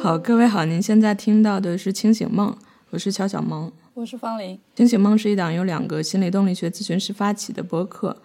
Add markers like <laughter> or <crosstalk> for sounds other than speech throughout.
好，各位好，您现在听到的是《清醒梦》，我是乔小萌，我是方玲。《清醒梦》是一档由两个心理动力学咨询师发起的播客，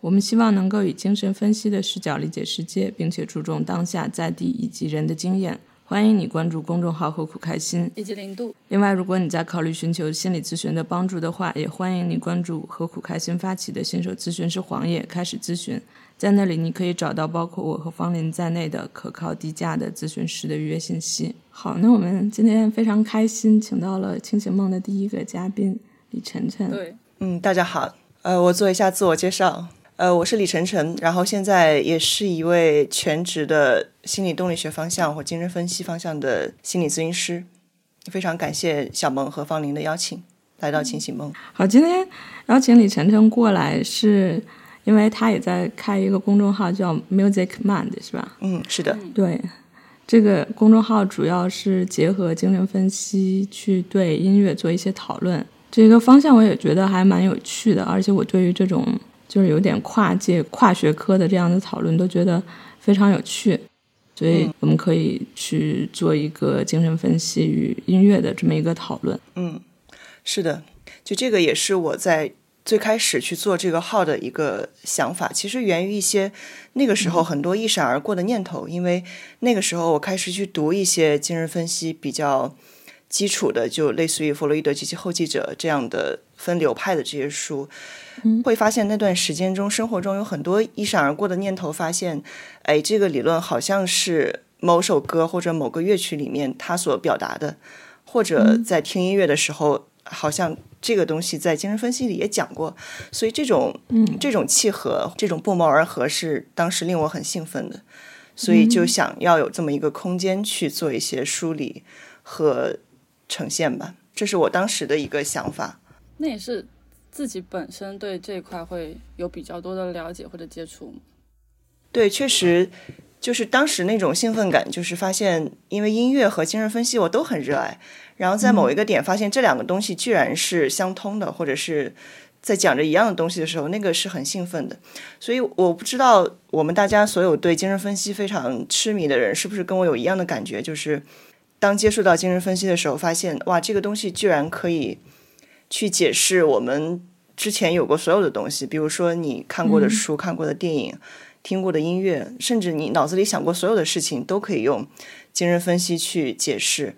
我们希望能够以精神分析的视角理解世界，并且注重当下在地以及人的经验。欢迎你关注公众号“何苦开心”以及零度。另外，如果你在考虑寻求心理咨询的帮助的话，也欢迎你关注“何苦开心”发起的新手咨询师黄野，开始咨询。在那里，你可以找到包括我和方林在内的可靠、低价的咨询师的预约信息。好，那我们今天非常开心，请到了《清醒梦》的第一个嘉宾李晨晨。对，嗯，大家好，呃，我做一下自我介绍，呃，我是李晨晨，然后现在也是一位全职的心理动力学方向或精神分析方向的心理咨询师。非常感谢小萌和方林的邀请，来到《清醒梦》。好，今天邀请李晨晨过来是。因为他也在开一个公众号，叫 Music Mind，是吧？嗯，是的。对，这个公众号主要是结合精神分析去对音乐做一些讨论。这个方向我也觉得还蛮有趣的，而且我对于这种就是有点跨界、跨学科的这样的讨论都觉得非常有趣。所以我们可以去做一个精神分析与音乐的这么一个讨论。嗯，是的，就这个也是我在。最开始去做这个号的一个想法，其实源于一些那个时候很多一闪而过的念头。因为那个时候我开始去读一些精神分析比较基础的，就类似于弗洛伊德及其后继者这样的分流派的这些书，会发现那段时间中生活中有很多一闪而过的念头，发现，哎，这个理论好像是某首歌或者某个乐曲里面它所表达的，或者在听音乐的时候。好像这个东西在精神分析里也讲过，所以这种嗯这种契合，这种不谋而合是当时令我很兴奋的，所以就想要有这么一个空间去做一些梳理和呈现吧，这是我当时的一个想法。那也是自己本身对这一块会有比较多的了解或者接触。对，确实就是当时那种兴奋感，就是发现因为音乐和精神分析我都很热爱。然后在某一个点发现这两个东西居然是相通的，或者是在讲着一样的东西的时候，那个是很兴奋的。所以我不知道我们大家所有对精神分析非常痴迷的人，是不是跟我有一样的感觉？就是当接触到精神分析的时候，发现哇，这个东西居然可以去解释我们之前有过所有的东西，比如说你看过的书、看过的电影、听过的音乐，甚至你脑子里想过所有的事情，都可以用精神分析去解释。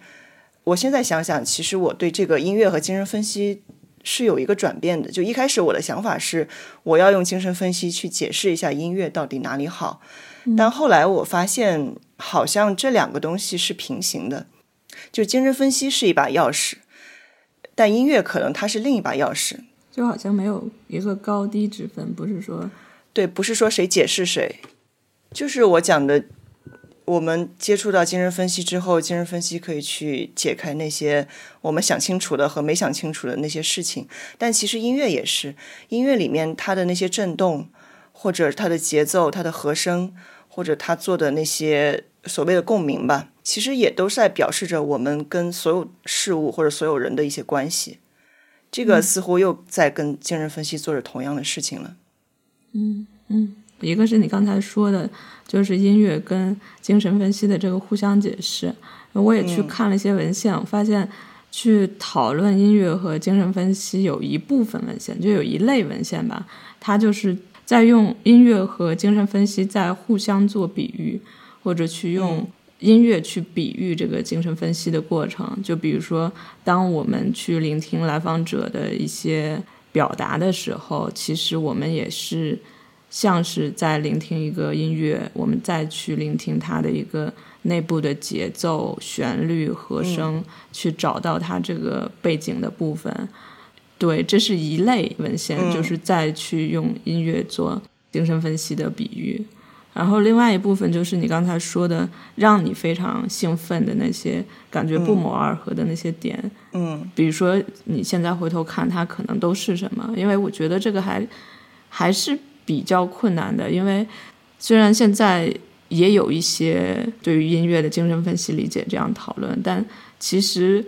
我现在想想，其实我对这个音乐和精神分析是有一个转变的。就一开始我的想法是，我要用精神分析去解释一下音乐到底哪里好，但后来我发现，好像这两个东西是平行的。就精神分析是一把钥匙，但音乐可能它是另一把钥匙，就好像没有一个高低之分，不是说对，不是说谁解释谁，就是我讲的。我们接触到精神分析之后，精神分析可以去解开那些我们想清楚的和没想清楚的那些事情。但其实音乐也是，音乐里面它的那些震动，或者它的节奏、它的和声，或者它做的那些所谓的共鸣吧，其实也都是在表示着我们跟所有事物或者所有人的一些关系。这个似乎又在跟精神分析做着同样的事情了。嗯嗯。一个是你刚才说的，就是音乐跟精神分析的这个互相解释。我也去看了一些文献，我发现去讨论音乐和精神分析有一部分文献，就有一类文献吧，它就是在用音乐和精神分析在互相做比喻，或者去用音乐去比喻这个精神分析的过程。就比如说，当我们去聆听来访者的一些表达的时候，其实我们也是。像是在聆听一个音乐，我们再去聆听它的一个内部的节奏、旋律、和声，去找到它这个背景的部分。对，这是一类文献，就是再去用音乐做精神分析的比喻。然后另外一部分就是你刚才说的，让你非常兴奋的那些感觉不谋而合的那些点。嗯，比如说你现在回头看，它可能都是什么？因为我觉得这个还还是。比较困难的，因为虽然现在也有一些对于音乐的精神分析理解这样讨论，但其实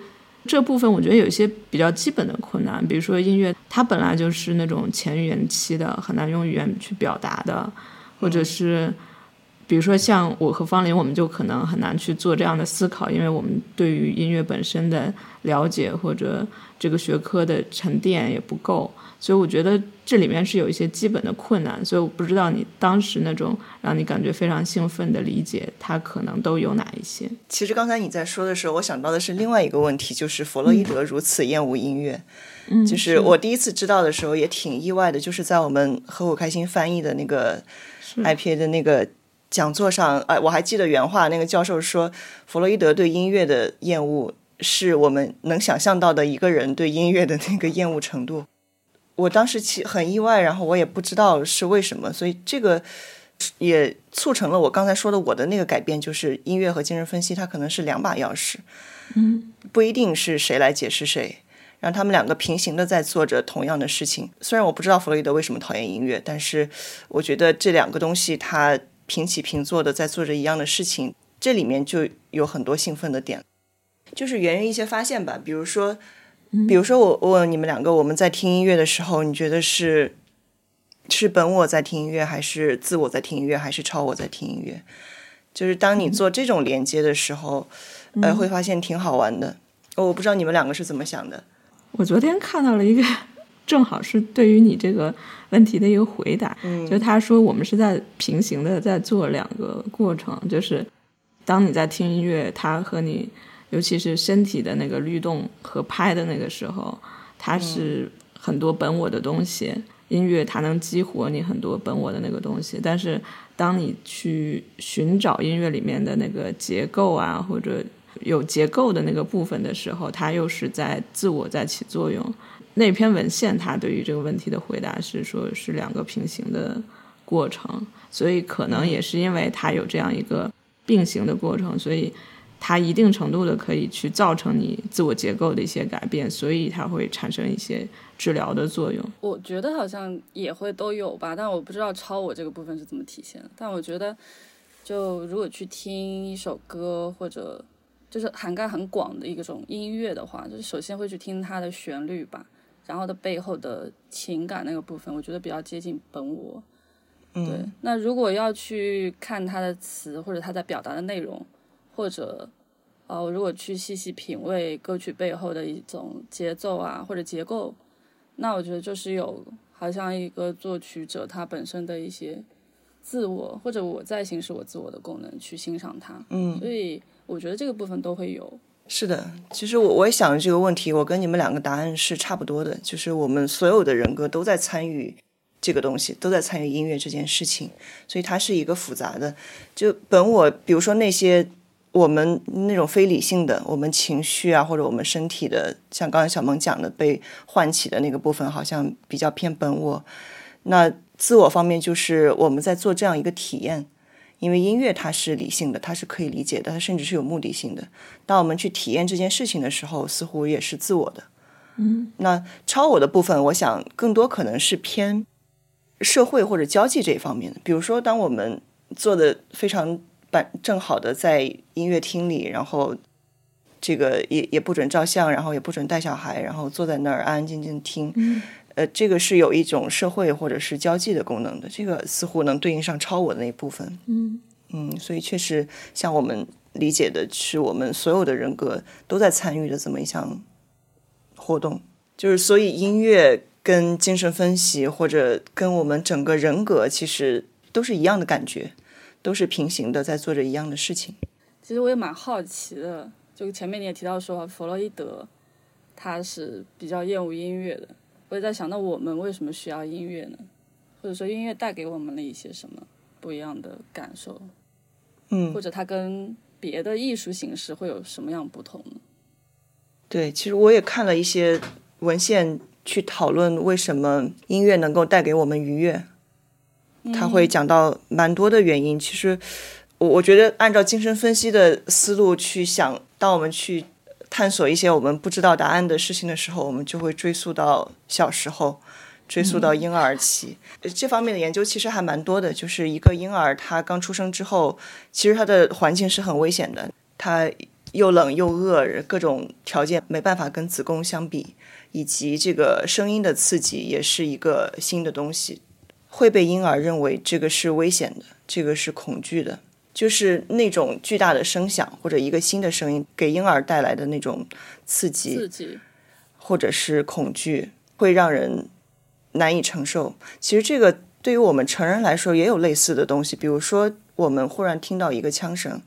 这部分我觉得有一些比较基本的困难，比如说音乐它本来就是那种前语言期的，很难用语言去表达的，或者是比如说像我和方林，我们就可能很难去做这样的思考，因为我们对于音乐本身的了解或者这个学科的沉淀也不够，所以我觉得这里面是有一些基本的困难。所以我不知道你当时那种让你感觉非常兴奋的理解，它可能都有哪一些。其实刚才你在说的时候，我想到的是另外一个问题，就是弗洛伊德如此厌恶音乐。嗯，就是我第一次知道的时候也挺意外的，就是在我们和我开心翻译的那个 IPA 的那个。讲座上，哎，我还记得原话，那个教授说，弗洛伊德对音乐的厌恶是我们能想象到的一个人对音乐的那个厌恶程度。我当时其很意外，然后我也不知道是为什么，所以这个也促成了我刚才说的我的那个改变，就是音乐和精神分析它可能是两把钥匙，嗯，不一定是谁来解释谁，让他们两个平行的在做着同样的事情。虽然我不知道弗洛伊德为什么讨厌音乐，但是我觉得这两个东西它。平起平坐的在做着一样的事情，这里面就有很多兴奋的点，就是源于一些发现吧。比如说，比如说我问你们两个，我们在听音乐的时候，你觉得是是本我在听音乐，还是自我在听音乐，还是超我在听音乐？就是当你做这种连接的时候，呃，会发现挺好玩的。我不知道你们两个是怎么想的。我昨天看到了一个。正好是对于你这个问题的一个回答，就他说我们是在平行的在做两个过程，就是当你在听音乐，它和你尤其是身体的那个律动和拍的那个时候，它是很多本我的东西，音乐它能激活你很多本我的那个东西，但是当你去寻找音乐里面的那个结构啊，或者有结构的那个部分的时候，它又是在自我在起作用。那篇文献，它对于这个问题的回答是说，是两个平行的过程，所以可能也是因为它有这样一个并行的过程，所以它一定程度的可以去造成你自我结构的一些改变，所以它会产生一些治疗的作用。我觉得好像也会都有吧，但我不知道超我这个部分是怎么体现。但我觉得，就如果去听一首歌，或者就是涵盖很广的一种音乐的话，就是首先会去听它的旋律吧。然后它背后的情感那个部分，我觉得比较接近本我。对，那如果要去看它的词或者它在表达的内容，或者呃，如果去细细品味歌曲背后的一种节奏啊或者结构，那我觉得就是有好像一个作曲者他本身的一些自我或者我在行使我自我的功能去欣赏它。嗯，所以我觉得这个部分都会有。是的，其实我我也想这个问题，我跟你们两个答案是差不多的，就是我们所有的人格都在参与这个东西，都在参与音乐这件事情，所以它是一个复杂的。就本我，比如说那些我们那种非理性的，我们情绪啊，或者我们身体的，像刚才小萌讲的被唤起的那个部分，好像比较偏本我。那自我方面，就是我们在做这样一个体验。因为音乐它是理性的，它是可以理解的，它甚至是有目的性的。当我们去体验这件事情的时候，似乎也是自我的。嗯，那超我的部分，我想更多可能是偏社会或者交际这一方面的。比如说，当我们做的非常板正好的在音乐厅里，然后这个也也不准照相，然后也不准带小孩，然后坐在那儿安安静静听。呃，这个是有一种社会或者是交际的功能的，这个似乎能对应上超我的那一部分。嗯嗯，所以确实像我们理解的，是我们所有的人格都在参与的这么一项活动。就是所以音乐跟精神分析或者跟我们整个人格其实都是一样的感觉，都是平行的，在做着一样的事情。其实我也蛮好奇的，就前面你也提到说弗洛伊德他是比较厌恶音乐的。我也在想，那我们为什么需要音乐呢？或者说，音乐带给我们了一些什么不一样的感受？嗯，或者它跟别的艺术形式会有什么样不同呢？对，其实我也看了一些文献，去讨论为什么音乐能够带给我们愉悦。他会讲到蛮多的原因。其实，我我觉得按照精神分析的思路去想，当我们去。探索一些我们不知道答案的事情的时候，我们就会追溯到小时候，追溯到婴儿期。这方面的研究其实还蛮多的。就是一个婴儿他刚出生之后，其实他的环境是很危险的，他又冷又饿，各种条件没办法跟子宫相比，以及这个声音的刺激也是一个新的东西，会被婴儿认为这个是危险的，这个是恐惧的，就是那种巨大的声响或者一个新的声音给婴儿带来的那种刺激，刺激或者是恐惧，会让人难以承受。其实这个对于我们成人来说也有类似的东西，比如说我们忽然听到一个枪声，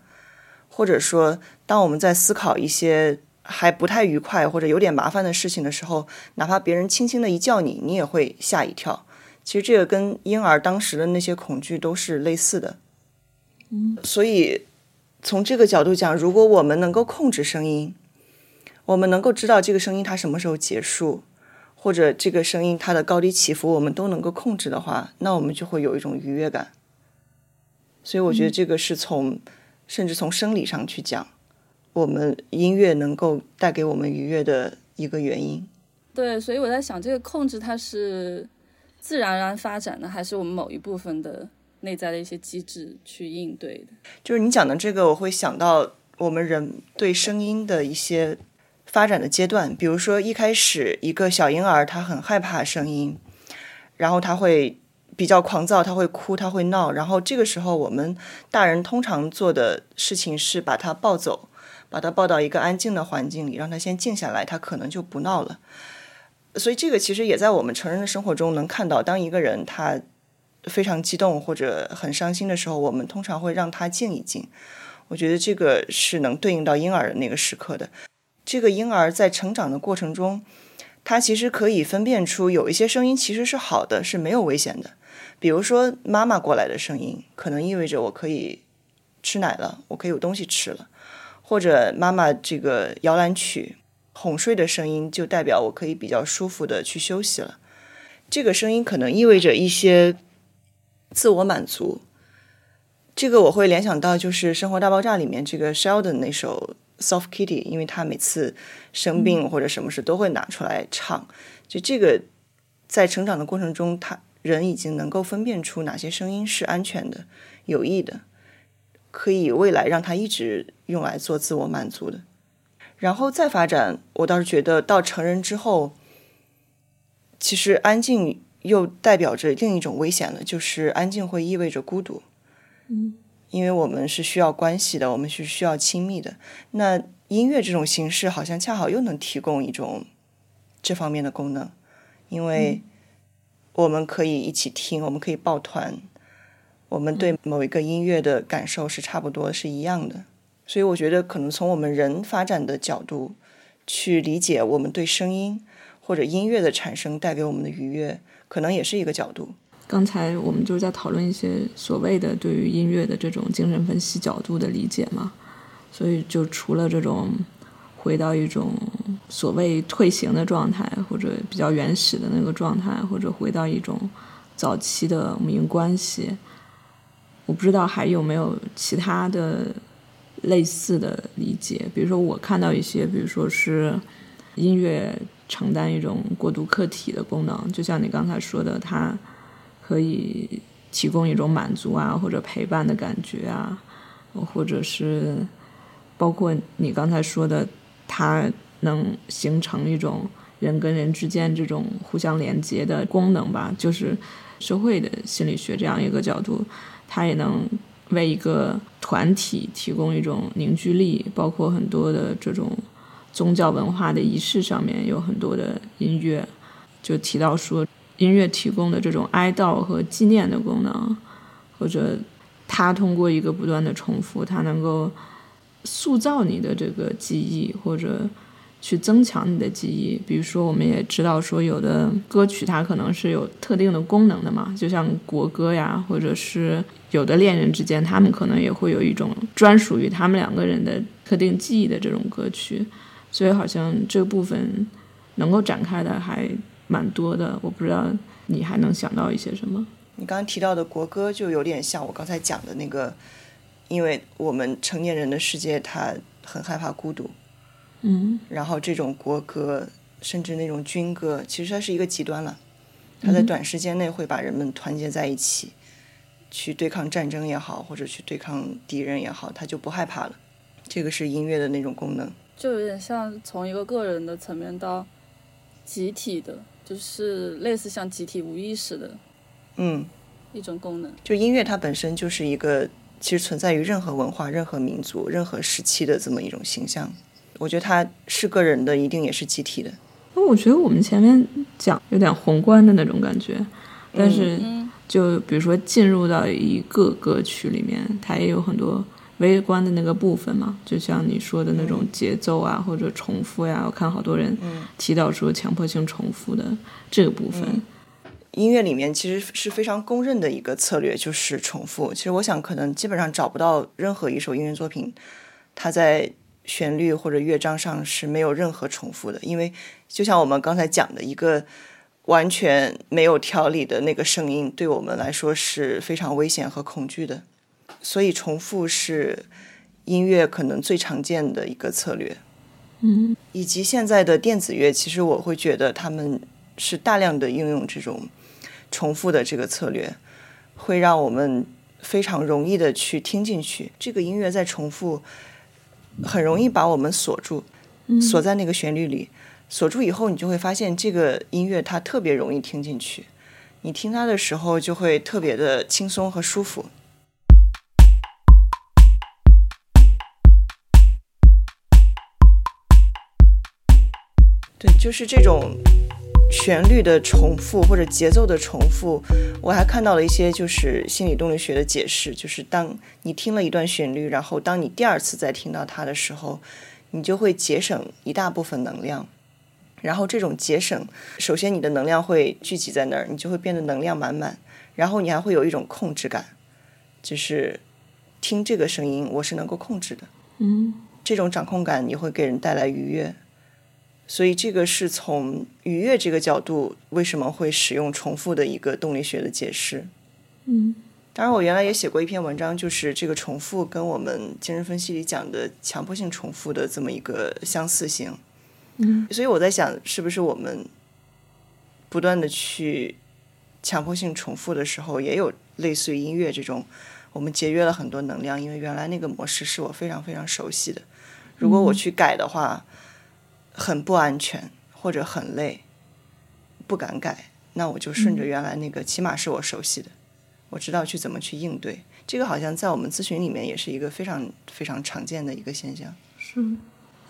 或者说当我们在思考一些还不太愉快或者有点麻烦的事情的时候，哪怕别人轻轻的一叫你，你也会吓一跳。其实这个跟婴儿当时的那些恐惧都是类似的。嗯，所以从这个角度讲，如果我们能够控制声音，我们能够知道这个声音它什么时候结束，或者这个声音它的高低起伏我们都能够控制的话，那我们就会有一种愉悦感。所以我觉得这个是从甚至从生理上去讲，我们音乐能够带给我们愉悦的一个原因。对，所以我在想，这个控制它是自然而然发展的，还是我们某一部分的内在的一些机制去应对的？就是你讲的这个，我会想到我们人对声音的一些发展的阶段。比如说，一开始一个小婴儿他很害怕声音，然后他会比较狂躁，他会哭，他会闹。然后这个时候，我们大人通常做的事情是把他抱走，把他抱到一个安静的环境里，让他先静下来，他可能就不闹了。所以这个其实也在我们成人的生活中能看到，当一个人他非常激动或者很伤心的时候，我们通常会让他静一静。我觉得这个是能对应到婴儿的那个时刻的。这个婴儿在成长的过程中，他其实可以分辨出有一些声音其实是好的，是没有危险的。比如说妈妈过来的声音，可能意味着我可以吃奶了，我可以有东西吃了，或者妈妈这个摇篮曲。哄睡的声音就代表我可以比较舒服的去休息了。这个声音可能意味着一些自我满足。这个我会联想到就是《生活大爆炸》里面这个 Sheldon 那首《Soft Kitty》，因为他每次生病或者什么事都会拿出来唱。就这个在成长的过程中，他人已经能够分辨出哪些声音是安全的、有益的，可以未来让他一直用来做自我满足的。然后再发展，我倒是觉得到成人之后，其实安静又代表着另一种危险了，就是安静会意味着孤独。嗯，因为我们是需要关系的，我们是需要亲密的。那音乐这种形式好像恰好又能提供一种这方面的功能，因为我们可以一起听，我们可以抱团，我们对某一个音乐的感受是差不多是一样的。所以我觉得，可能从我们人发展的角度去理解我们对声音或者音乐的产生带给我们的愉悦，可能也是一个角度。刚才我们就是在讨论一些所谓的对于音乐的这种精神分析角度的理解嘛，所以就除了这种回到一种所谓退行的状态，或者比较原始的那个状态，或者回到一种早期的母婴关系，我不知道还有没有其他的。类似的理解，比如说我看到一些，比如说是音乐承担一种过渡客体的功能，就像你刚才说的，它可以提供一种满足啊或者陪伴的感觉啊，或者是包括你刚才说的，它能形成一种人跟人之间这种互相连接的功能吧，就是社会的心理学这样一个角度，它也能。为一个团体提供一种凝聚力，包括很多的这种宗教文化的仪式上面有很多的音乐，就提到说音乐提供的这种哀悼和纪念的功能，或者它通过一个不断的重复，它能够塑造你的这个记忆，或者。去增强你的记忆，比如说，我们也知道说，有的歌曲它可能是有特定的功能的嘛，就像国歌呀，或者是有的恋人之间，他们可能也会有一种专属于他们两个人的特定记忆的这种歌曲，所以好像这部分能够展开的还蛮多的。我不知道你还能想到一些什么？你刚刚提到的国歌就有点像我刚才讲的那个，因为我们成年人的世界，他很害怕孤独。嗯，然后这种国歌，甚至那种军歌，其实它是一个极端了。它在短时间内会把人们团结在一起，去对抗战争也好，或者去对抗敌人也好，他就不害怕了。这个是音乐的那种功能，就有点像从一个个人的层面到集体的，就是类似像集体无意识的嗯，一种功能。就音乐它本身就是一个其实存在于任何文化、任何民族、任何时期的这么一种形象。我觉得它是个人的，一定也是集体的。那我觉得我们前面讲有点宏观的那种感觉，但是嗯就比如说进入到一个歌曲里面，它也有很多微观的那个部分嘛，就像你说的那种节奏啊，或者重复呀、我看好多人提到说强迫性重复的这个部分。音乐里面其实是非常公认的一个策略，就是重复。其实我想，可能基本上找不到任何一首音乐作品，它在旋律或者乐章上是没有任何重复的。因为就像我们刚才讲的，一个完全没有条理的那个声音，对我们来说是非常危险和恐惧的。所以，重复是音乐可能最常见的一个策略。嗯，以及现在的电子乐，其实我会觉得他们是大量的应用这种重复的这个策略，会让我们非常容易的去听进去。这个音乐在重复，很容易把我们锁住，锁在那个旋律里。锁住以后，你就会发现这个音乐它特别容易听进去，你听它的时候就会特别的轻松和舒服。对，就是这种旋律的重复或者节奏的重复，我还看到了一些就是心理动力学的解释，就是当你听了一段旋律，然后当你第二次再听到它的时候，你就会节省一大部分能量。然后这种节省，首先你的能量会聚集在那儿，你就会变得能量满满，然后你还会有一种控制感，就是听这个声音我是能够控制的。嗯，这种掌控感也会给人带来愉悦。所以这个是从愉悦这个角度，为什么会使用重复的一个动力学的解释。嗯，当然，我原来也写过一篇文章，就是这个重复跟我们精神分析里讲的强迫性重复的这么一个相似性。嗯，所以我在想，是不是我们不断的去强迫性重复的时候，也有类似于音乐这种，我们节约了很多能量，因为原来那个模式是我非常非常熟悉的。如果我去改的话，很不安全或者很累，不敢改，那我就顺着原来那个，起码是我熟悉的，我知道去怎么去应对。这个好像在我们咨询里面也是一个非常非常常见的一个现象。是。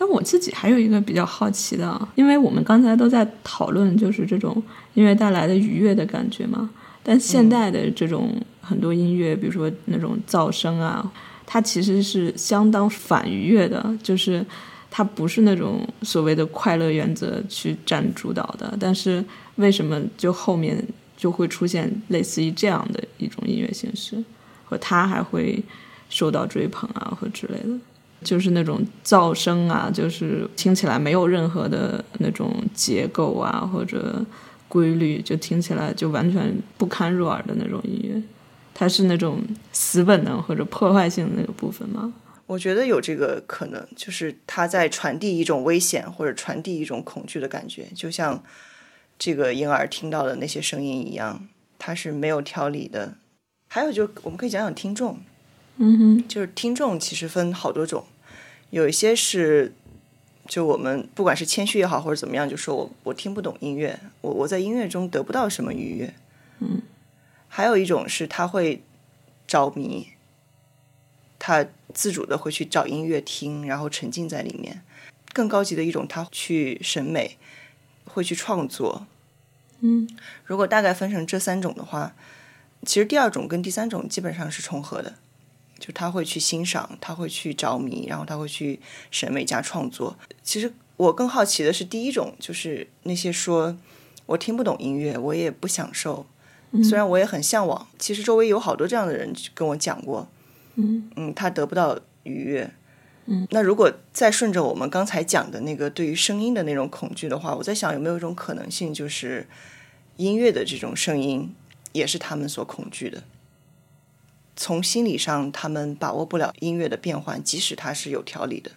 那我自己还有一个比较好奇的啊，因为我们刚才都在讨论就是这种音乐带来的愉悦的感觉嘛，但现代的这种很多音乐，比如说那种噪声啊，它其实是相当反愉悦的，就是它不是那种所谓的快乐原则去占主导的。但是为什么就后面就会出现类似于这样的一种音乐形式，和它还会受到追捧啊，或之类的？就是那种噪声啊，就是听起来没有任何的那种结构啊或者规律，就听起来就完全不堪入耳的那种音乐。它是那种死本能或者破坏性的那个部分吗？我觉得有这个可能，就是它在传递一种危险或者传递一种恐惧的感觉，就像这个婴儿听到的那些声音一样，它是没有条理的。还有就是，我们可以讲讲听众。嗯哼，就是听众其实分好多种，有一些是就我们不管是谦虚也好或者怎么样，就说我我听不懂音乐，我我在音乐中得不到什么愉悦。嗯，还有一种是他会着迷，他自主的会去找音乐听，然后沉浸在里面。更高级的一种，他去审美，会去创作。嗯，如果大概分成这三种的话，其实第二种跟第三种基本上是重合的。就他会去欣赏，他会去着迷，然后他会去审美加创作。其实我更好奇的是第一种，就是那些说我听不懂音乐，我也不享受，虽然我也很向往。其实周围有好多这样的人跟我讲过，嗯嗯，他得不到愉悦。嗯，那如果再顺着我们刚才讲的那个对于声音的那种恐惧的话，我在想有没有一种可能性，就是音乐的这种声音也是他们所恐惧的。从心理上，他们把握不了音乐的变换，即使它是有条理的，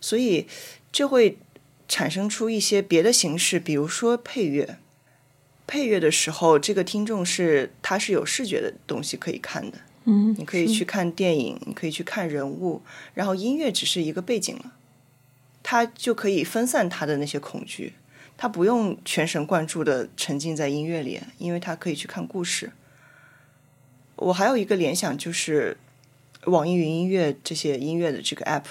所以这会产生出一些别的形式，比如说配乐。配乐的时候，这个听众是他是有视觉的东西可以看的，嗯，你可以去看电影，你可以去看人物，然后音乐只是一个背景了，他就可以分散他的那些恐惧。他不用全神贯注的沉浸在音乐里，因为他可以去看故事。我还有一个联想就是，网易云音乐这些音乐的这个 app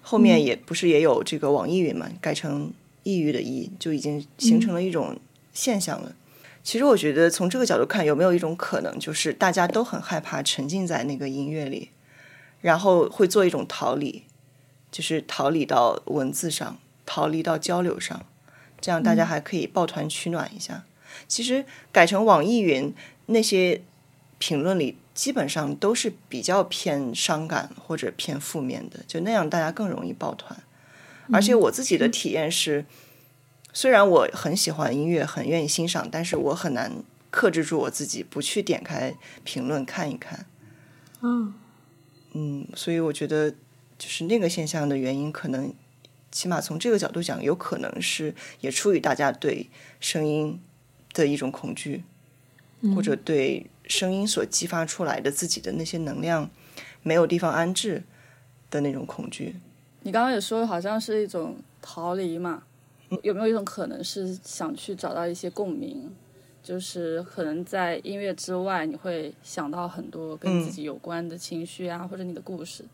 后面也不是也有这个网易云嘛，改成抑郁的抑，就已经形成了一种现象了。其实我觉得从这个角度看，有没有一种可能，就是大家都很害怕沉浸在那个音乐里，然后会做一种逃离，就是逃离到文字上，逃离到交流上，这样大家还可以抱团取暖一下。其实改成网易云那些评论里，基本上都是比较偏伤感或者偏负面的，就那样大家更容易抱团。而且我自己的体验是，虽然我很喜欢音乐，很愿意欣赏，但是我很难克制住我自己，不去点开评论看一看。嗯嗯，所以我觉得就是那个现象的原因，可能起码从这个角度讲，有可能是也出于大家对声音的一种恐惧，或者对声音所激发出来的自己的那些能量没有地方安置的那种恐惧。你刚刚也说好像是一种逃离嘛，有没有一种可能是想去找到一些共鸣？就是可能在音乐之外，你会想到很多跟自己有关的情绪啊，或者你的故事。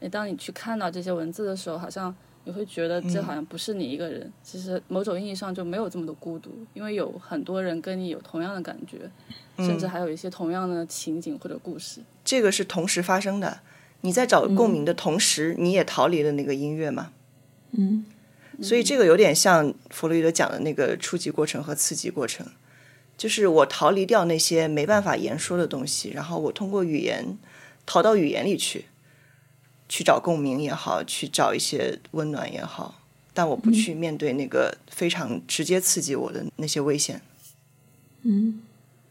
诶，当你去看到这些文字的时候，好像你会觉得这好像不是你一个人，其实某种意义上就没有这么的孤独，因为有很多人跟你有同样的感觉，甚至还有一些同样的情景或者故事。这个是同时发生的。你在找共鸣的同时，你也逃离了那个音乐吗？嗯，所以这个有点像弗洛伊德讲的那个初级过程和次级过程，就是我逃离掉那些没办法言说的东西，然后我通过语言逃到语言里去，去找共鸣也好，去找一些温暖也好，但我不去面对那个非常直接刺激我的那些危险。嗯，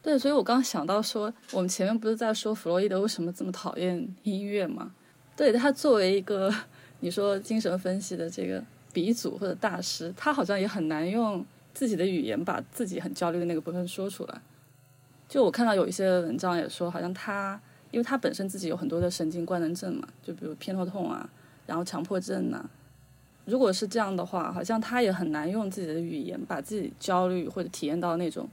对，所以我刚刚想到说，我们前面不是在说弗洛伊德为什么这么讨厌音乐吗？对他作为一个 <laughs> 你说精神分析的这个鼻祖或者大师，他好像也很难用自己的语言把自己很焦虑的那个部分说出来。就我看到有一些文章也说，好像他因为他本身自己有很多的神经官能症嘛，就比如偏头痛啊，然后强迫症呐、如果是这样的话，好像他也很难用自己的语言把自己焦虑或者体验到那种。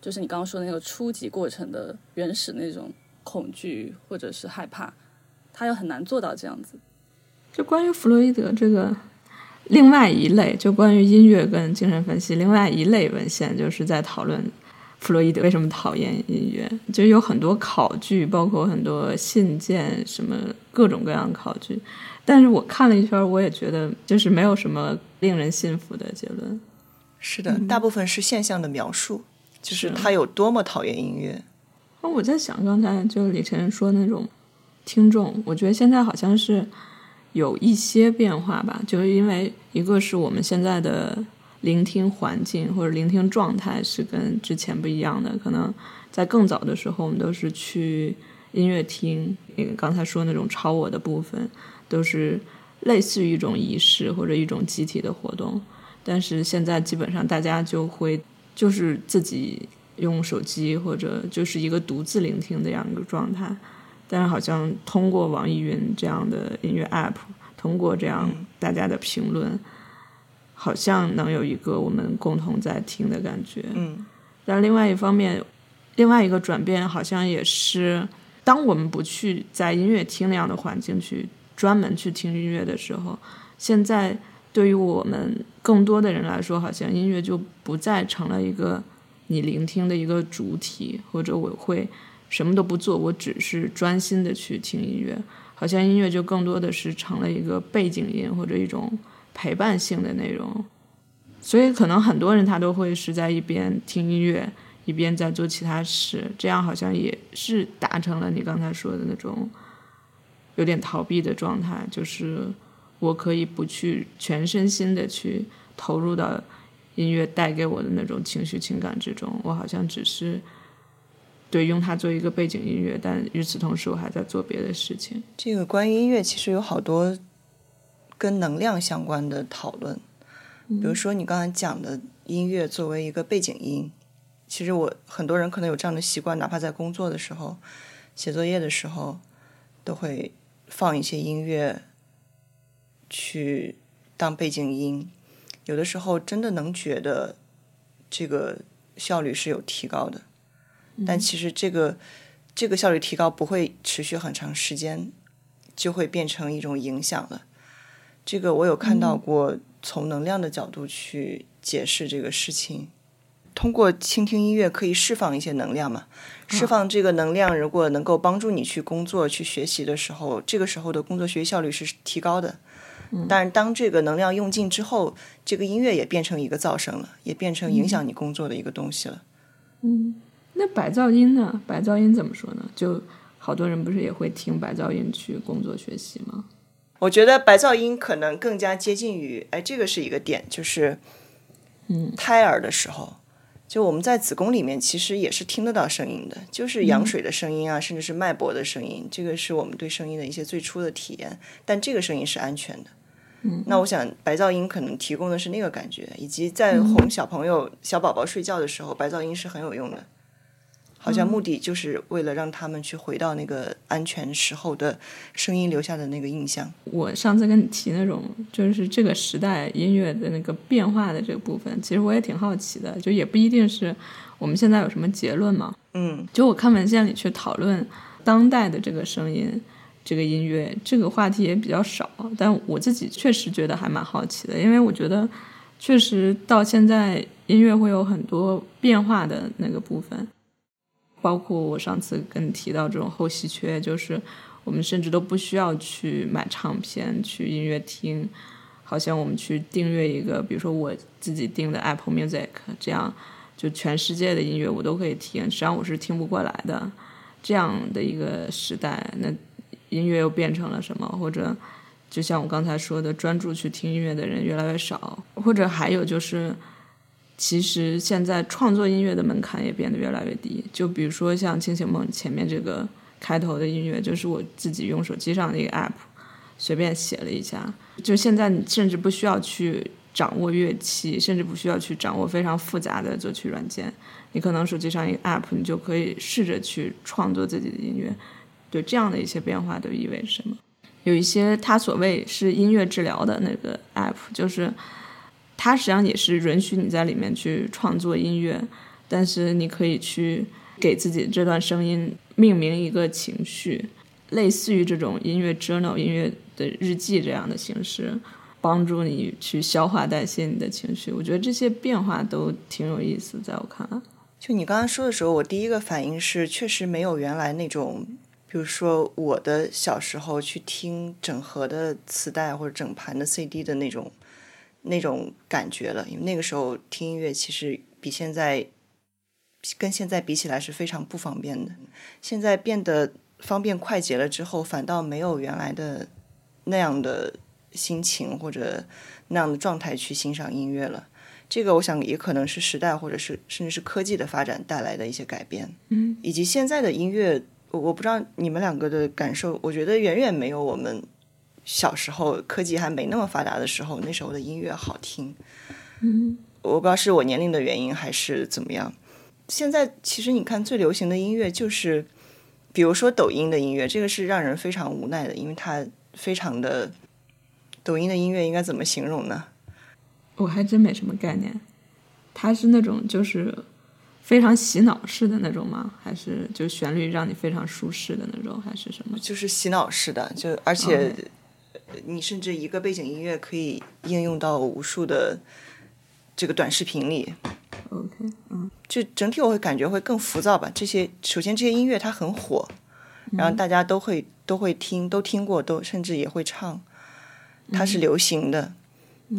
就是你刚刚说的那个初级过程的原始那种恐惧或者是害怕，他又很难做到这样子。就关于弗洛伊德这个另外一类，就关于音乐跟精神分析另外一类文献，就是在讨论弗洛伊德为什么讨厌音乐，就有很多考据，包括很多信件，什么各种各样的考据。但是我看了一圈，我也觉得就是没有什么令人信服的结论。是的，大部分是现象的描述，就是他有多么讨厌音乐。那我在想，刚才就是李晨说那种听众，我觉得现在好像是有一些变化吧，就是因为一个是我们现在的聆听环境或者聆听状态是跟之前不一样的，可能在更早的时候，我们都是去音乐厅，那个刚才说那种超我的部分，都是类似于一种仪式或者一种集体的活动，但是现在基本上大家就会就是自己。用手机或者就是一个独自聆听的这样一个状态，但是好像通过网易云这样的音乐 App，通过这样大家的评论，好像能有一个我们共同在听的感觉。嗯，但另外一方面，另外一个转变好像也是，当我们不去在音乐厅那样的环境去专门去听音乐的时候，现在对于我们更多的人来说，好像音乐就不再成了一个。你聆听的一个主体，或者我会什么都不做，我只是专心的去听音乐，好像音乐就更多的是成了一个背景音或者一种陪伴性的内容。所以可能很多人他都会是在一边听音乐，一边在做其他事，这样好像也是达成了你刚才说的那种有点逃避的状态，就是我可以不去全身心的去投入到。音乐带给我的那种情绪情感之中，我好像只是对用它做一个背景音乐，但与此同时，我还在做别的事情。这个关于音乐，其实有好多跟能量相关的讨论，比如说你刚才讲的音乐作为一个背景音，其实我很多人可能有这样的习惯，哪怕在工作的时候、写作业的时候，都会放一些音乐去当背景音。有的时候真的能觉得这个效率是有提高的，但其实这个这个效率提高不会持续很长时间，就会变成一种影响了。这个我有看到过，从能量的角度去解释这个事情。通过倾听音乐可以释放一些能量嘛？释放这个能量，如果能够帮助你去工作、去学习的时候，这个时候的工作学习效率是提高的。但是当这个能量用尽之后，这个音乐也变成一个噪声了，也变成影响你工作的一个东西了。嗯，那白噪音呢？白噪音怎么说呢？就好多人不是也会听白噪音去工作学习吗？我觉得白噪音可能更加接近于，哎，这个是一个点，就是，嗯，胎儿的时候，就我们在子宫里面其实也是听得到声音的，就是羊水的声音啊，甚至是脉搏的声音，这个是我们对声音的一些最初的体验，但这个声音是安全的。嗯，那我想白噪音可能提供的是那个感觉，以及在哄小朋友、小宝宝睡觉的时候，白噪音是很有用的。好像目的就是为了让他们去回到那个安全时候的声音留下的那个印象。我上次跟你提那种，就是这个时代音乐的那个变化的这个部分，其实我也挺好奇的，就也不一定是我们现在有什么结论嘛。嗯，就我看文献里去讨论当代的这个声音、这个音乐这个话题也比较少，但我自己确实觉得还蛮好奇的，因为我觉得确实到现在音乐会有很多变化的那个部分。包括我上次跟你提到这种后稀缺，就是我们甚至都不需要去买唱片去音乐厅，好像我们去订阅一个，比如说我自己订的 Apple Music，这样就全世界的音乐我都可以听，实际上我是听不过来的。这样的一个时代，那音乐又变成了什么？或者就像我刚才说的，专注去听音乐的人越来越少，或者还有就是。其实现在创作音乐的门槛也变得越来越低，就比如说像《清醒梦》前面这个开头的音乐，就是我自己用手机上的一个 app 随便写了一下。就现在你甚至不需要去掌握乐器，甚至不需要去掌握非常复杂的作曲软件，你可能手机上一个 app 你就可以试着去创作自己的音乐。对这样的一些变化都意味着什么？有一些它所谓是音乐治疗的那个 app，就是。它实际上也是允许你在里面去创作音乐，但是你可以去给自己这段声音命名一个情绪，类似于这种音乐 journal 音乐的日记这样的形式，帮助你去消化代谢你的情绪。我觉得这些变化都挺有意思，在我看来。就你刚刚说的时候，我第一个反应是，确实没有原来那种，比如说我的小时候去听整盒的磁带或者整盘的 CD 的那种。那种感觉了，因为那个时候听音乐其实比现在跟现在比起来是非常不方便的。现在变得方便快捷了之后，反倒没有原来的那样的心情或者那样的状态去欣赏音乐了。这个我想也可能是时代或者是甚至是科技的发展带来的一些改变，嗯，以及现在的音乐，我我不知道你们两个的感受，我觉得远远没有我们。小时候科技还没那么发达的时候，那时候的音乐好听。嗯，我不知道是我年龄的原因还是怎么样。现在其实你看最流行的音乐就是，比如说抖音的音乐，这个是让人非常无奈的，因为它非常的。抖音的音乐应该怎么形容呢？我还真没什么概念。它是那种就是非常洗脑式的那种吗？还是就旋律让你非常舒适的那种？还是什么？就是洗脑式的，就而且。你甚至一个背景音乐可以应用到无数的这个短视频里。OK，嗯，就整体我会感觉会更浮躁吧。这些首先这些音乐它很火，然后大家都会都会听，都听过，都甚至也会唱。它是流行的，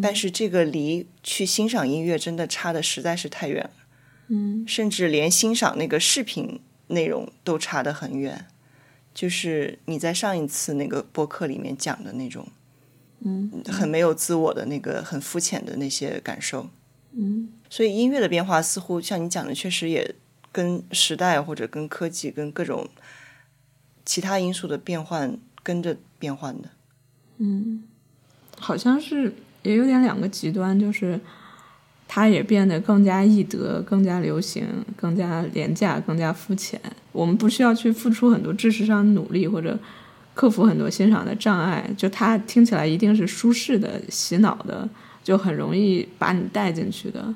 但是这个离去欣赏音乐真的差的实在是太远了。嗯，甚至连欣赏那个视频内容都差得很远。就是你在上一次那个播客里面讲的那种，嗯，很没有自我的那个很肤浅的那些感受，嗯，所以音乐的变化似乎像你讲的，确实也跟时代或者跟科技跟各种其他因素的变换跟着变换的，嗯，好像是也有点两个极端，就是。它也变得更加易得、更加流行、更加廉价、更加肤浅。我们不需要去付出很多知识上的努力，或者克服很多欣赏的障碍。就它听起来一定是舒适的、洗脑的，就很容易把你带进去的。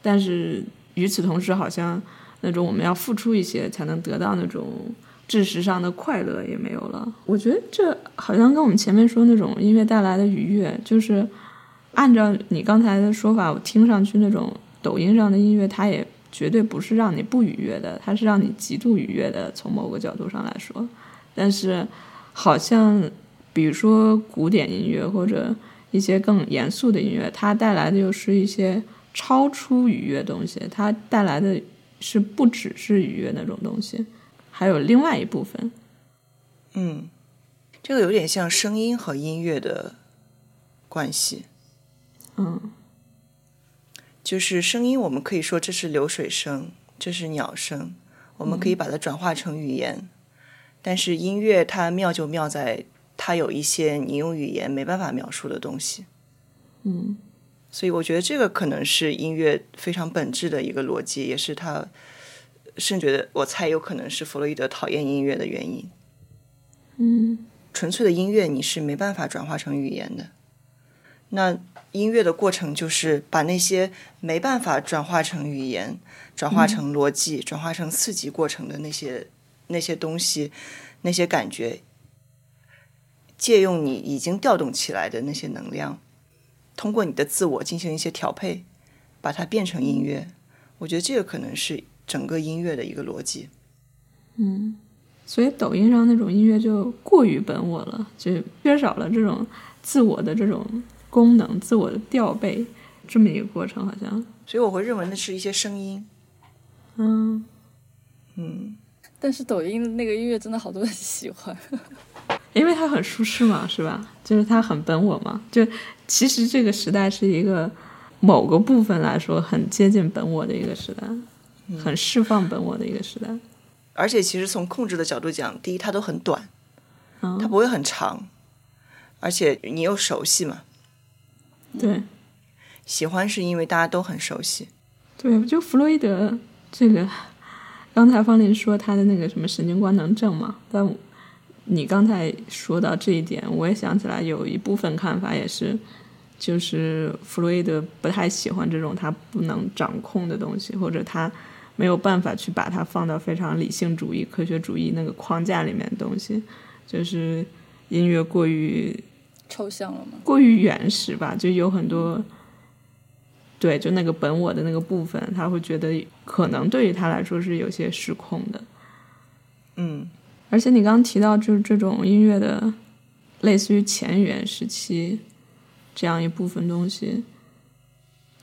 但是与此同时，好像那种我们要付出一些才能得到那种知识上的快乐也没有了。我觉得这好像跟我们前面说那种音乐带来的愉悦，就是按照你刚才的说法，我听上去那种抖音上的音乐，它也绝对不是让你不愉悦的，它是让你极度愉悦的。从某个角度上来说，但是好像比如说古典音乐或者一些更严肃的音乐，它带来的又是一些。超出愉悦东西，它带来的是不只是愉悦那种东西，还有另外一部分。嗯，这个有点像声音和音乐的关系。嗯，就是声音，我们可以说这是流水声，这是鸟声，我们可以把它转化成语言。但是音乐它妙就妙在，它有一些你用语言没办法描述的东西。嗯。所以我觉得这个可能是音乐非常本质的一个逻辑，也是他甚至觉得我猜有可能是弗洛伊德讨厌音乐的原因。嗯，纯粹的音乐你是没办法转化成语言的。那音乐的过程就是把那些没办法转化成语言、转化成逻辑、转化成刺激过程的那些那些东西、那些感觉，借用你已经调动起来的那些能量。通过你的自我进行一些调配，把它变成音乐，我觉得这个可能是整个音乐的一个逻辑。嗯，所以抖音上那种音乐就过于本我了，就缺少了这种自我的这种功能、自我的调配这么一个过程，好像。所以我会认为那是一些声音。嗯嗯，但是抖音那个音乐真的好多人喜欢。<laughs> 因为它很舒适嘛，是吧？就是它很本我嘛。就其实这个时代是一个某个部分来说很接近本我的一个时代，很释放本我的一个时代。而且其实从控制的角度讲，第一它都很短，它不会很长，而且你又熟悉嘛。对，喜欢是因为大家都很熟悉。对，就弗洛伊德这个，刚才方林说他的那个什么神经官能症嘛，但。你刚才说到这一点，我也想起来有一部分看法也是，就是弗洛伊德不太喜欢这种他不能掌控的东西，或者他没有办法去把它放到非常理性主义、科学主义那个框架里面的东西，就是音乐过于抽象了吗？过于原始吧，就有很多，对，就那个本我的那个部分，他会觉得可能对于他来说是有些失控的，嗯。而且你刚刚提到，就是这种音乐的，类似于前元时期这样一部分东西，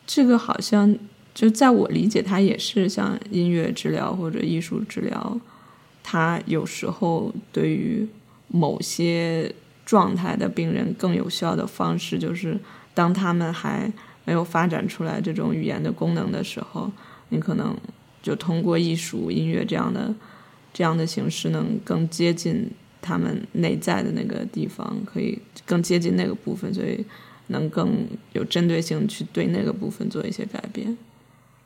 这个好像就在我理解，它也是像音乐治疗或者艺术治疗，它有时候对于某些状态的病人更有效的方式，就是当他们还没有发展出来这种语言的功能的时候，你可能就通过艺术、音乐这样的。这样的形式能更接近他们内在的那个地方，可以更接近那个部分，所以能更有针对性去对那个部分做一些改变。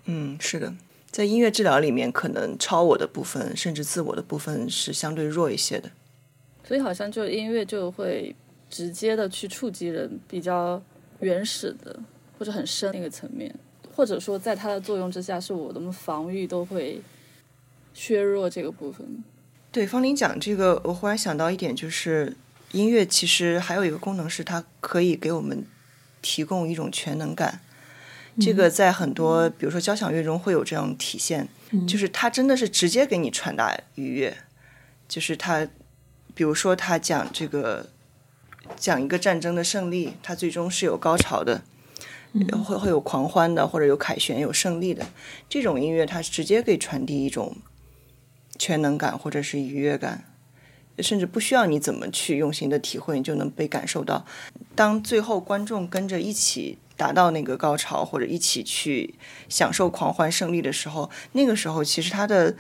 嗯，是的，在音乐治疗里面，可能超我的部分，甚至自我的部分是相对弱一些的。所以好像就音乐就会直接的去触及人比较原始的或者很深那个层面，或者说在它的作用之下，是我的防御都会。削弱这个部分。对方林讲这个，我忽然想到一点，就是音乐其实还有一个功能，是它可以给我们提供一种全能感。这个在很多，比如说交响乐中会有这样体现，就是它真的是直接给你传达愉悦。就是他，比如说他讲这个，讲一个战争的胜利，他最终是有高潮的，会会有狂欢的，或者有凯旋、有胜利的这种音乐，它直接可以传递一种。全能感或者是愉悦感，甚至不需要你怎么去用心的体会，你就能被感受到。当最后观众跟着一起达到那个高潮，或者一起去享受狂欢胜利的时候，那个时候其实他的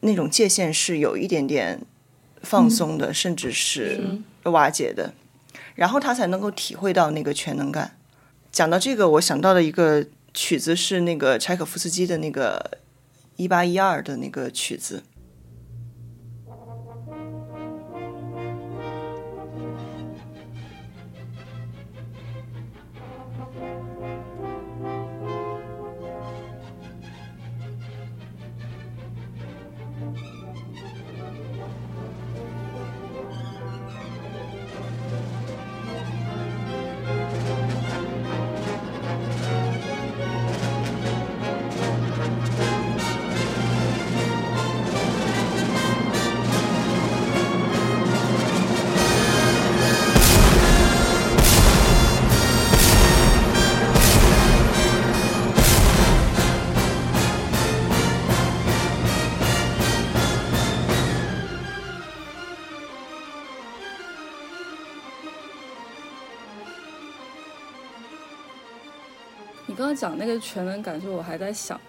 那种界限是有一点点放松的，甚至是瓦解的，然后他才能够体会到那个全能感。讲到这个，我想到的一个曲子是那个柴可夫斯基的那个一八一二的那个曲子。讲那个全能感，就我还在想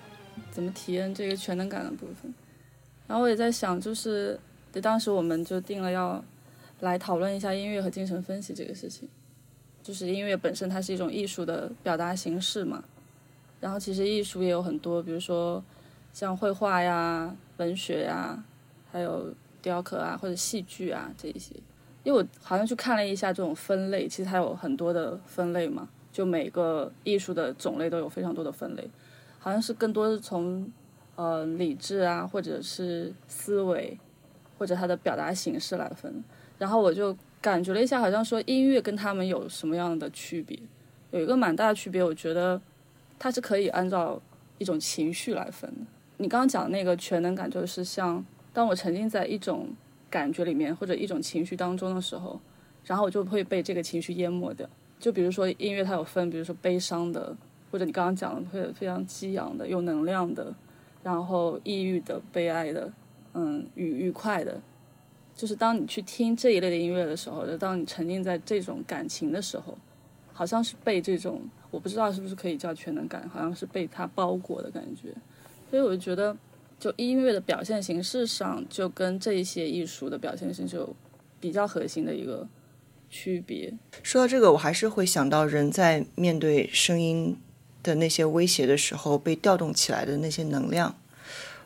怎么体验这个全能感的部分。然后我也在想，就是对当时我们就定了要来讨论一下音乐和精神分析这个事情。就是音乐本身它是一种艺术的表达形式嘛，然后其实艺术也有很多，比如说像绘画呀、文学呀，还有雕刻啊或者戏剧啊这一些。因为我好像去看了一下这种分类，其实它有很多的分类嘛，就每个艺术的种类都有非常多的分类，好像是更多是从呃理智啊，或者是思维，或者它的表达形式来分。然后我就感觉了一下，好像说音乐跟他们有什么样的区别？有一个蛮大的区别，我觉得它是可以按照一种情绪来分的。你刚刚讲那个全能感，就是像当我沉浸在一种感觉里面或者一种情绪当中的时候，然后我就会被这个情绪淹没掉。就比如说音乐，它有分，比如说悲伤的，或者你刚刚讲的会非常激昂的、有能量的，然后抑郁的、悲哀的，嗯，愉愉快的。就是当你去听这一类的音乐的时候，就当你沉浸在这种感情的时候，好像是被这种我不知道是不是可以叫全能感，好像是被它包裹的感觉。所以我就觉得，就音乐的表现形式上，就跟这些艺术的表现形式有比较核心的一个区别。说到这个，我还是会想到人在面对声音的那些威胁的时候被调动起来的那些能量。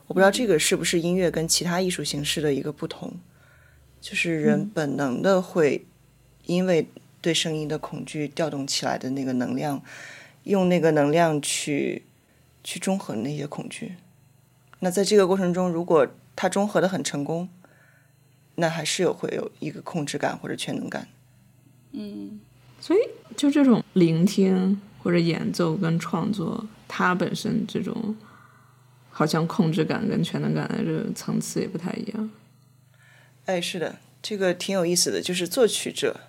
我不知道这个是不是音乐跟其他艺术形式的一个不同。就是人本能的会因为对声音的恐惧调动起来的那个能量，用那个能量去去中和那些恐惧。那在这个过程中，如果它中和的很成功，那还是有会有一个控制感或者全能感。嗯，所以就这种聆听或者演奏跟创作，它本身这种好像控制感跟全能感的这个层次也不太一样。哎，是的，这个挺有意思的，就是作曲者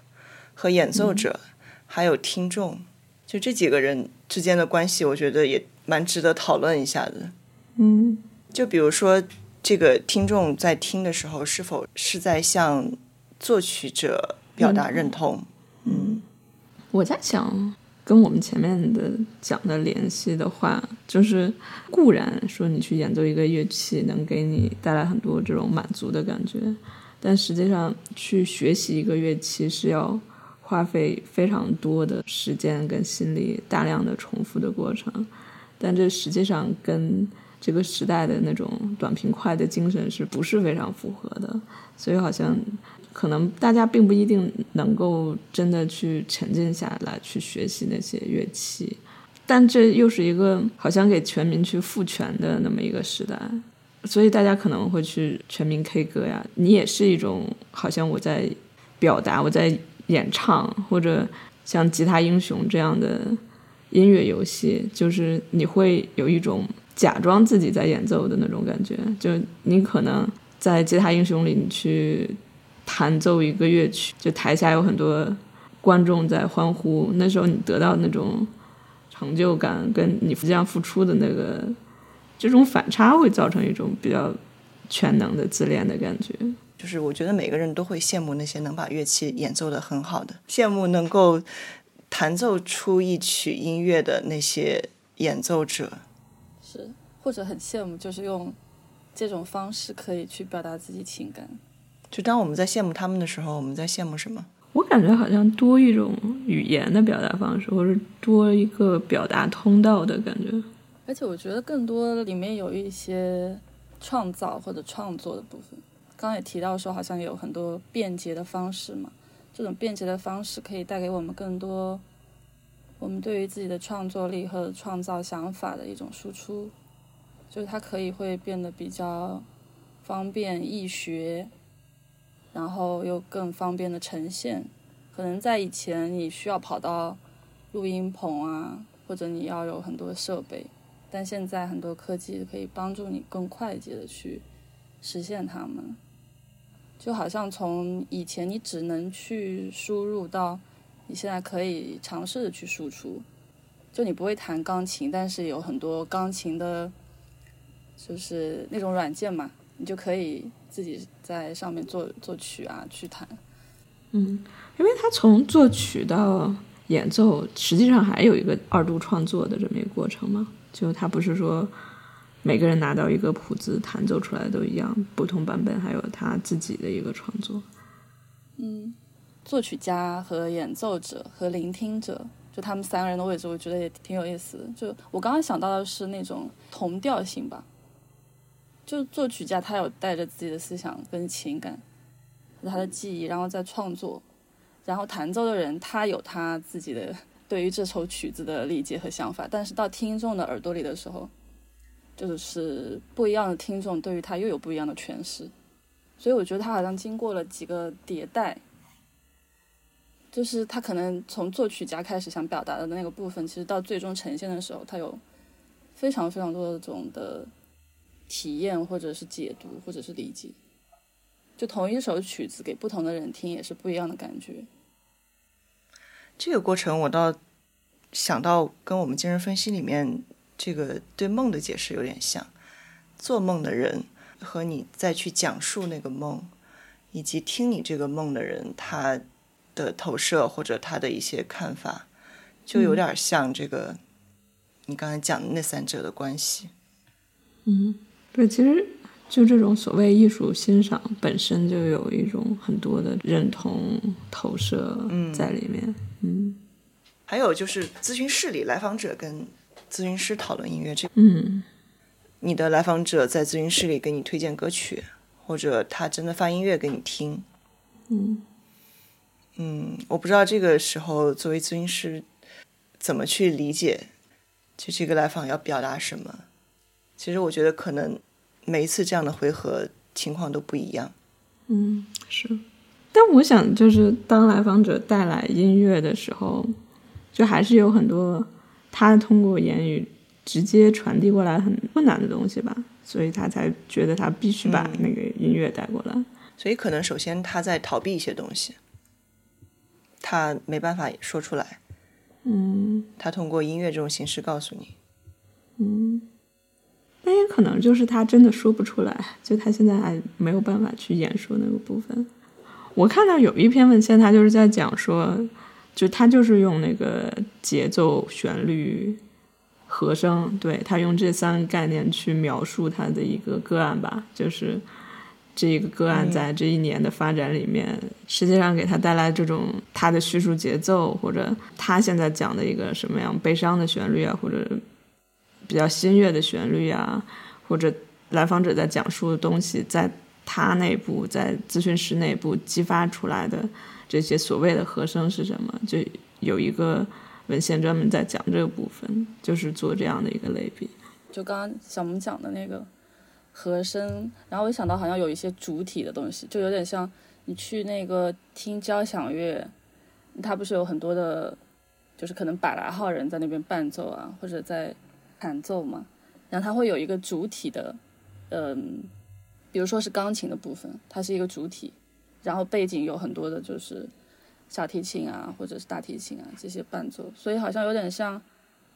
和演奏者，还有听众，就这几个人之间的关系，我觉得也蛮值得讨论一下的。嗯，就比如说，这个听众在听的时候，是否是在向作曲者表达认同？嗯，嗯我在想，跟我们前面的讲的联系的话，就是固然说你去演奏一个乐器，能给你带来很多这种满足的感觉。但实际上，去学习一个乐器是要花费非常多的时间跟心力，大量的重复的过程。但这实际上跟这个时代的那种短平快的精神是不是非常符合的？所以好像可能大家并不一定能够真的去沉浸下来去学习那些乐器。但这又是一个好像给全民去赋权的那么一个时代。所以大家可能会去全民 K 歌呀，你也是一种好像我在表达，我在演唱，或者像吉他英雄这样的音乐游戏，就是你会有一种假装自己在演奏的那种感觉。就你可能在吉他英雄里，你去弹奏一个乐曲，就台下有很多观众在欢呼，那时候你得到那种成就感，跟你这样付出的那个。这种反差会造成一种比较全能的自恋的感觉。就是我觉得每个人都会羡慕那些能把乐器演奏的很好的，羡慕能够弹奏出一曲音乐的那些演奏者。是，或者很羡慕，就是用这种方式可以去表达自己情感。就当我们在羡慕他们的时候，我们在羡慕什么？我感觉好像多一种语言的表达方式，或者多一个表达通道的感觉。而且我觉得更多里面有一些创造或者创作的部分。刚刚也提到说，好像有很多便捷的方式嘛。这种便捷的方式可以带给我们更多我们对于自己的创作力和创造想法的一种输出。就是它可以会变得比较方便易学，然后又更方便的呈现。可能在以前你需要跑到录音棚啊，或者你要有很多设备。但现在很多科技可以帮助你更快捷的去实现它们，就好像从以前你只能去输入到你现在可以尝试的去输出。就你不会弹钢琴，但是有很多钢琴的，就是那种软件嘛，你就可以自己在上面作作曲啊，去弹。嗯，因为他从作曲到演奏，实际上还有一个二度创作的这么一个过程嘛。就他不是说每个人拿到一个谱子弹奏出来都一样，不同版本还有他自己的一个创作。嗯，作曲家和演奏者和聆听者，就他们三个人的位置，我觉得也挺有意思的。就我刚刚想到的是那种同调性吧。就作曲家他有带着自己的思想跟情感，他的记忆，然后再创作。然后弹奏的人他有他自己的对于这首曲子的理解和想法，但是到听众的耳朵里的时候，就是不一样的听众对于他又有不一样的诠释。所以我觉得他好像经过了几个迭代，就是他可能从作曲家开始想表达的那个部分，其实到最终呈现的时候，他有非常非常多的种的。体验，或者是解读，或者是理解，就同一首曲子给不同的人听，也是不一样的感觉。这个过程，我倒想到跟我们精神分析里面这个对梦的解释有点像。做梦的人和你再去讲述那个梦，以及听你这个梦的人他的投射或者他的一些看法，就有点像这个你刚才讲的那三者的关系。嗯。对，其实就这种所谓艺术欣赏本身就有一种很多的认同投射在里面。嗯，还有就是咨询室里来访者跟咨询师讨论音乐，这嗯，你的来访者在咨询室里给你推荐歌曲，或者他真的发音乐给你听。嗯嗯，我不知道这个时候作为咨询师怎么去理解，就这个来访要表达什么。其实我觉得可能。每一次这样的回合情况都不一样，嗯，是。但我想，就是当来访者带来音乐的时候，就还是有很多他通过言语直接传递过来很困难的东西吧，所以他才觉得他必须把那个音乐带过来。所以可能首先他在逃避一些东西，他没办法说出来。嗯，他通过音乐这种形式告诉你。嗯。那也可能就是他真的说不出来，就他现在还没有办法去演说那个部分。我看到有一篇文献，他就是在讲说，就他就是用那个节奏、旋律、和声，对他用这三个概念去描述他的一个个案吧。就是这一个个案在这一年的发展里面，实际上给他带来这种他的叙述节奏，或者他现在讲的一个什么样悲伤的旋律啊，或者。比较新悦的旋律啊，或者来访者在讲述的东西，在他内部，在咨询师内部激发出来的这些所谓的和声是什么？就有一个文献专门在讲这个部分，就是做这样的一个类比。就刚刚小萌讲的那个和声，然后我想到好像有一些主体的东西，就有点像你去那个听交响乐，它不是有很多的，就是可能百来号人在那边伴奏啊，或者在。弹奏嘛，然后它会有一个主体的，嗯，比如说是钢琴的部分，它是一个主体，然后背景有很多的就是小提琴啊，或者是大提琴啊这些伴奏，所以好像有点像，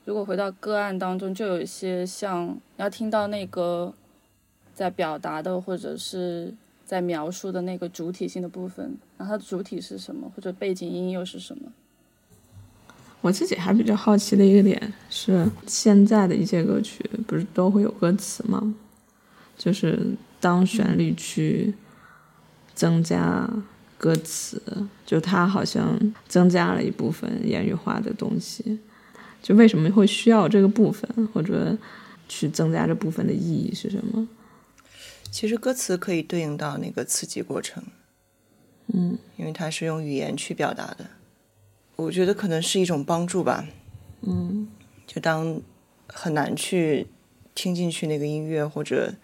如果回到个案当中，就有一些像要听到那个在表达的或者是在描述的那个主体性的部分，然后它的主体是什么，或者背景音又是什么。我自己还比较好奇的一个点是，现在的一些歌曲不是都会有歌词吗？就是当旋律去增加歌词，就它好像增加了一部分言语化的东西。就为什么会需要这个部分，或者去增加这部分的意义是什么？其实歌词可以对应到那个刺激过程，嗯，因为它是用语言去表达的。我觉得可能是一种帮助吧，嗯，就当很难去听进去那个音乐，或者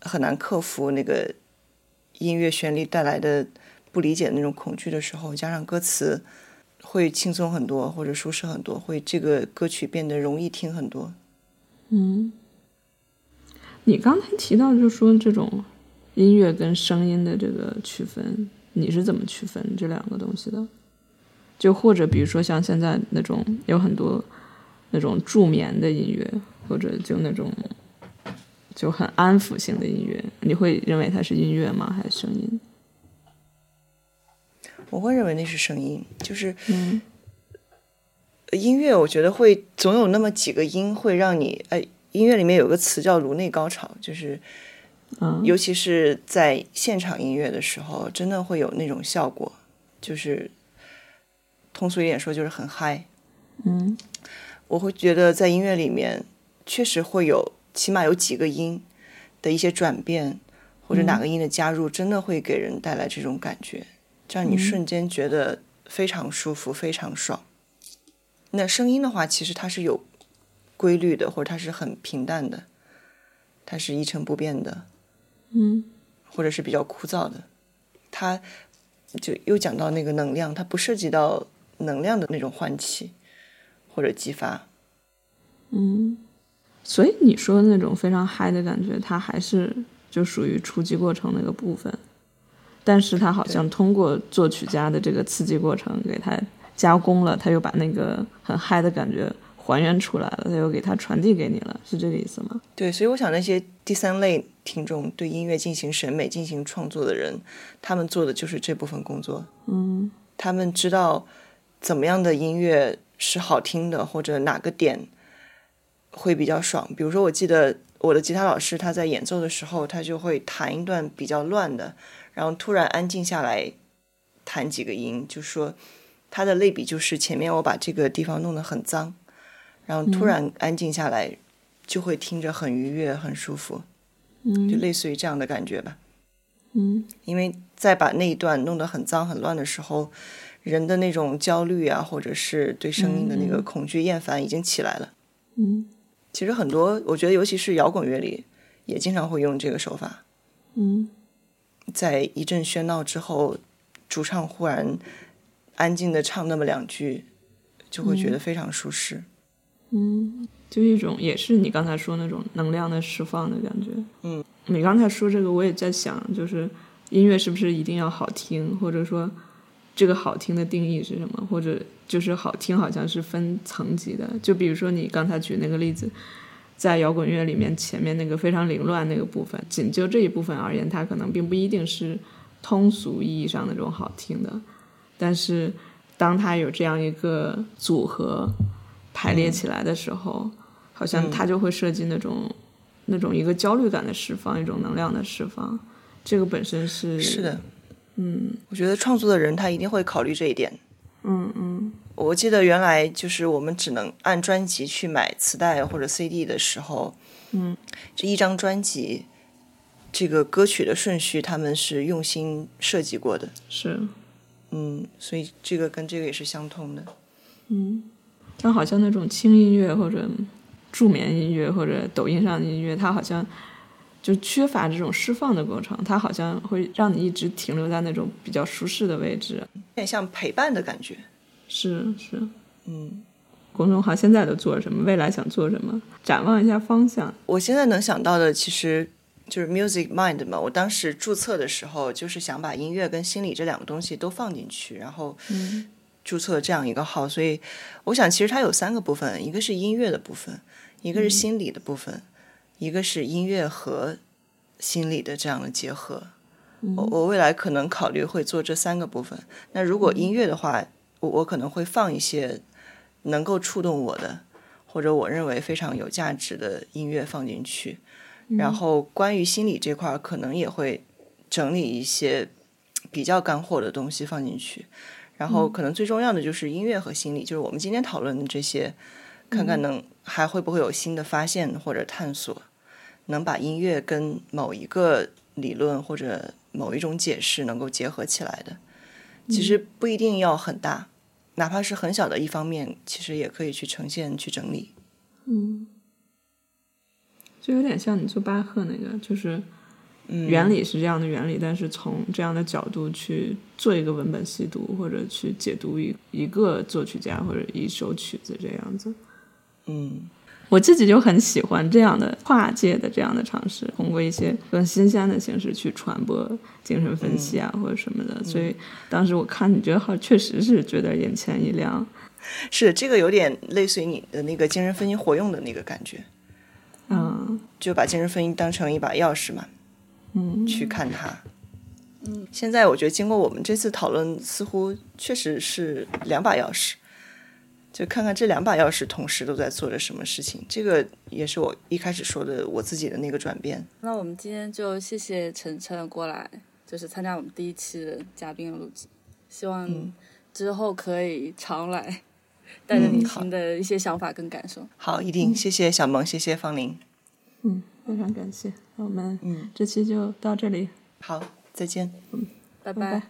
很难克服那个音乐旋律带来的不理解的那种恐惧的时候，加上歌词会轻松很多，或者舒适很多，会这个歌曲变得容易听很多。嗯，你刚才提到就说这种音乐跟声音的这个区分，你是怎么区分这两个东西的？就或者比如说像现在那种有很多那种助眠的音乐，或者就那种就很安抚性的音乐，你会认为它是音乐吗？还是声音？我会认为那是声音，就是音乐我觉得会总有那么几个音会让你，哎，音乐里面有个词叫颅内高潮，就是，嗯尤其是在现场音乐的时候，真的会有那种效果，就是通俗一点说，就是很嗨。嗯我会觉得在音乐里面确实会有，起码有几个音的一些转变，或者哪个音的加入，真的会给人带来这种感觉，让你瞬间觉得非常舒服、非常爽。那声音的话，其实它是有规律的，或者它是很平淡的，它是一成不变的，嗯或者是比较枯燥的。它就又讲到那个能量，它不涉及到能量的那种唤起或者激发。嗯，所以你说的那种非常嗨的感觉，它还是就属于初级过程那个部分，但是它好像通过作曲家的这个刺激过程给它加工了，他又把那个很嗨的感觉还原出来了，他又给它传递给你了，是这个意思吗？对，所以我想那些第三类听众对音乐进行审美、进行创作的人，他们做的就是这部分工作。嗯他们知道怎么样的音乐是好听的，或者哪个点会比较爽。比如说，我记得我的吉他老师他在演奏的时候，他就会弹一段比较乱的，然后突然安静下来弹几个音，就说他的类比就是前面我把这个地方弄得很脏，然后突然安静下来，就会听着很愉悦、很舒服，嗯就类似于这样的感觉吧。嗯因为在把那一段弄得很脏很乱的时候，人的那种焦虑啊，或者是对声音的那个恐惧、厌烦已经起来了。嗯其实很多，我觉得尤其是摇滚乐里，也经常会用这个手法。嗯在一阵喧闹之后，主唱忽然安静的唱那么两句，就会觉得非常舒适。嗯，就一种也是你刚才说那种能量的释放的感觉。嗯，你刚才说这个，我也在想，就是音乐是不是一定要好听，或者说这个好听的定义是什么，或者就是好听好像是分层级的。就比如说你刚才举那个例子，在摇滚乐里面前面那个非常凌乱那个部分，仅就这一部分而言，它可能并不一定是通俗意义上的这种好听的，但是当它有这样一个组合排列起来的时候，好像它就会涉及那种、那种一个焦虑感的释放，一种能量的释放。这个本身是是的，嗯，我觉得创作的人他一定会考虑这一点。嗯嗯。我记得原来就是我们只能按专辑去买磁带或者 CD 的时候，嗯，这一张专辑这个歌曲的顺序他们是用心设计过的，是。嗯，所以这个跟这个也是相通的。嗯，但好像那种轻音乐或者助眠音乐或者抖音上的音乐，它好像就缺乏这种释放的过程，它好像会让你一直停留在那种比较舒适的位置。有点像陪伴的感觉。是是，嗯，公众号现在都做什么？未来想做什么？展望一下方向。我现在能想到的其实就是 Music Mind 嘛。我当时注册的时候，就是想把音乐跟心理这两个东西都放进去，然后嗯注册这样一个号。所以我想，其实它有三个部分：一个是音乐的部分，一个是心理的部分，一个是音乐和心理的这样的结合。我我未来可能考虑会做这三个部分。那如果音乐的话，我我可能会放一些能够触动我的，或者我认为非常有价值的音乐放进去。然后关于心理这块儿，可能也会整理一些比较干货的东西放进去。然后可能最重要的就是音乐和心理，就是我们今天讨论的这些，看看能还会不会有新的发现或者探索，能把音乐跟某一个理论或者某一种解释能够结合起来的。其实不一定要很大，哪怕是很小的一方面，其实也可以去呈现、去整理。嗯，就有点像你做巴赫那个，就是嗯原理是这样的原理，但是从这样的角度去做一个文本细读，或者去解读一一个作曲家或者一首曲子这样子。嗯我自己就很喜欢这样的跨界的这样的尝试，通过一些更新鲜的形式去传播精神分析啊、或者什么的。所以当时我看你觉得好，确实是觉得眼前一亮。是这个有点类似于你的那个精神分析活用的那个感觉，嗯就把精神分析当成一把钥匙嘛，嗯，去看它。嗯，现在我觉得经过我们这次讨论，似乎确实是两把钥匙。就看看这两把钥匙同时都在做着什么事情。这个也是我一开始说的我自己的那个转变。那我们今天就谢谢晨晨过来，就是参加我们第一期的嘉宾录制，希望之后可以常来，带着你新的一些想法跟感受。好，一定谢谢小萌，谢谢方林。嗯，非常感谢。那我们嗯这期就到这里。好，再见。嗯，拜拜。